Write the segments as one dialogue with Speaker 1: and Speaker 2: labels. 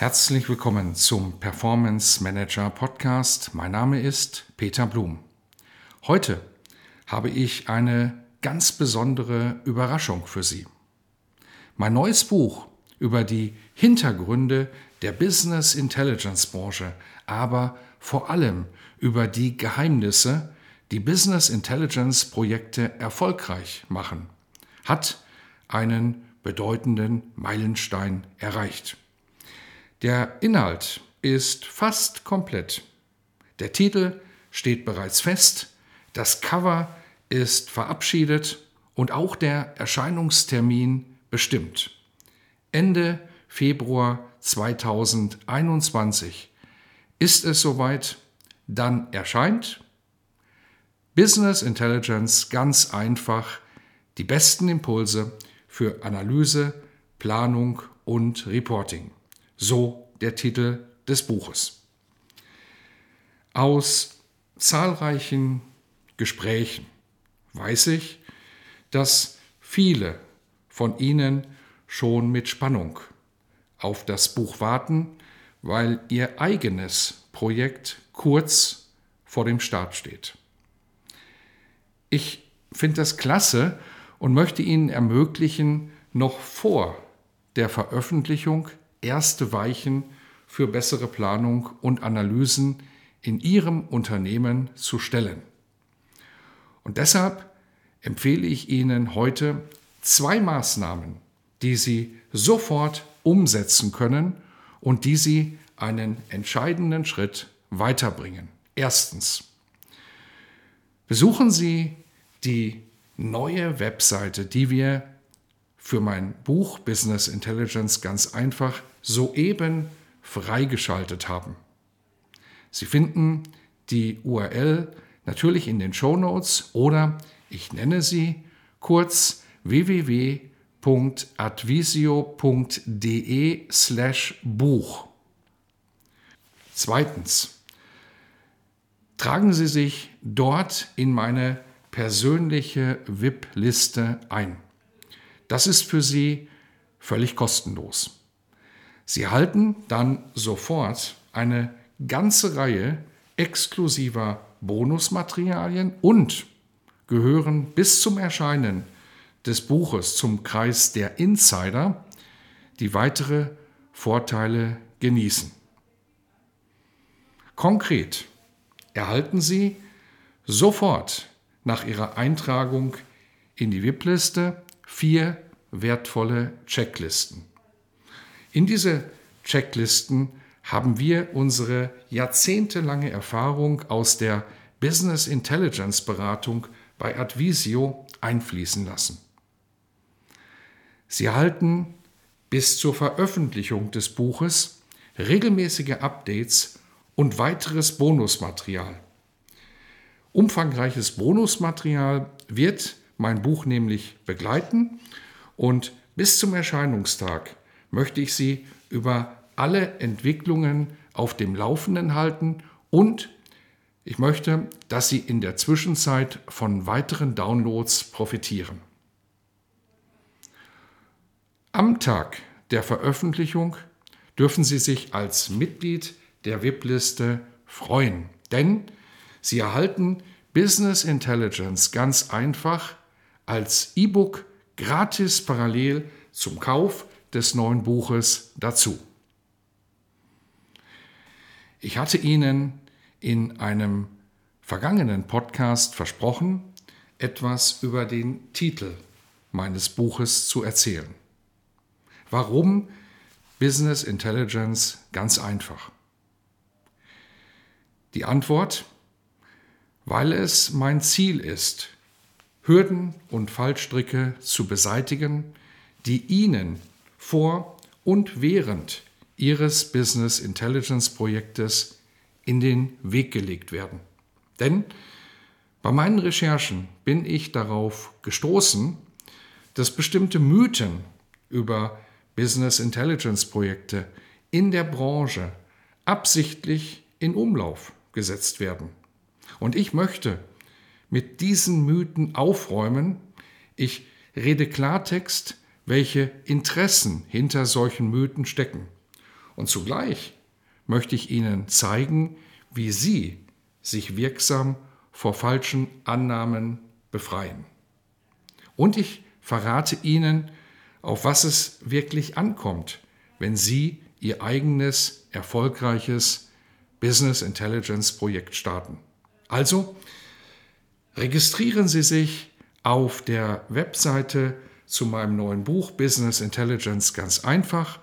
Speaker 1: Herzlich willkommen zum Performance Manager Podcast. Mein Name ist Peter Blum. Heute habe ich eine ganz besondere Überraschung für Sie. Mein neues Buch über die Hintergründe der Business Intelligence Branche, aber vor allem über die Geheimnisse, die Business Intelligence Projekte erfolgreich machen, hat einen bedeutenden Meilenstein erreicht. Der Inhalt ist fast komplett. Der Titel steht bereits fest, das Cover ist verabschiedet und auch der Erscheinungstermin bestimmt. Ende Februar 2021 ist es soweit, dann erscheint Business Intelligence ganz einfach die besten Impulse für Analyse, Planung und Reporting. So der Titel des Buches. Aus zahlreichen Gesprächen weiß ich, dass viele von Ihnen schon mit Spannung auf das Buch warten, weil Ihr eigenes Projekt kurz vor dem Start steht. Ich finde das klasse und möchte Ihnen ermöglichen, noch vor der Veröffentlichung erste Weichen für bessere Planung und Analysen in Ihrem Unternehmen zu stellen. Und deshalb empfehle ich Ihnen heute zwei Maßnahmen, die Sie sofort umsetzen können und die Sie einen entscheidenden Schritt weiterbringen. Erstens. Besuchen Sie die neue Webseite, die wir für mein Buch Business Intelligence ganz einfach soeben freigeschaltet haben. Sie finden die URL natürlich in den Show Notes oder ich nenne sie kurz www.advisio.de slash Buch. Zweitens, tragen Sie sich dort in meine persönliche VIP-Liste ein. Das ist für Sie völlig kostenlos. Sie erhalten dann sofort eine ganze Reihe exklusiver Bonusmaterialien und gehören bis zum Erscheinen des Buches zum Kreis der Insider, die weitere Vorteile genießen. Konkret erhalten Sie sofort nach Ihrer Eintragung in die VIP-Liste vier wertvolle Checklisten. In diese Checklisten haben wir unsere jahrzehntelange Erfahrung aus der Business Intelligence Beratung bei Advisio einfließen lassen. Sie erhalten bis zur Veröffentlichung des Buches regelmäßige Updates und weiteres Bonusmaterial. Umfangreiches Bonusmaterial wird mein Buch nämlich begleiten und bis zum Erscheinungstag möchte ich Sie über alle Entwicklungen auf dem Laufenden halten und ich möchte, dass Sie in der Zwischenzeit von weiteren Downloads profitieren. Am Tag der Veröffentlichung dürfen Sie sich als Mitglied der VIP-Liste freuen, denn Sie erhalten Business Intelligence ganz einfach als E-Book gratis parallel zum Kauf des neuen Buches dazu. Ich hatte Ihnen in einem vergangenen Podcast versprochen, etwas über den Titel meines Buches zu erzählen. Warum Business Intelligence ganz einfach? Die Antwort, weil es mein Ziel ist, Hürden und Fallstricke zu beseitigen, die Ihnen vor und während Ihres Business Intelligence Projektes in den Weg gelegt werden. Denn bei meinen Recherchen bin ich darauf gestoßen, dass bestimmte Mythen über Business Intelligence Projekte in der Branche absichtlich in Umlauf gesetzt werden. Und ich möchte mit diesen Mythen aufräumen. Ich rede Klartext, welche Interessen hinter solchen Mythen stecken. Und zugleich möchte ich Ihnen zeigen, wie Sie sich wirksam vor falschen Annahmen befreien. Und ich verrate Ihnen, auf was es wirklich ankommt, wenn Sie Ihr eigenes erfolgreiches Business Intelligence Projekt starten. Also registrieren Sie sich auf der Webseite zu meinem neuen Buch Business Intelligence ganz einfach.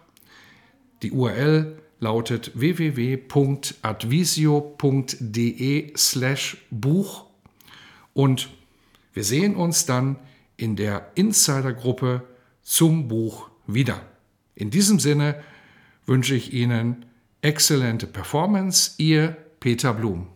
Speaker 1: Die URL lautet www.advisio.de slash Buch und wir sehen uns dann in der Insidergruppe zum Buch wieder. In diesem Sinne wünsche ich Ihnen exzellente Performance, Ihr Peter Blum.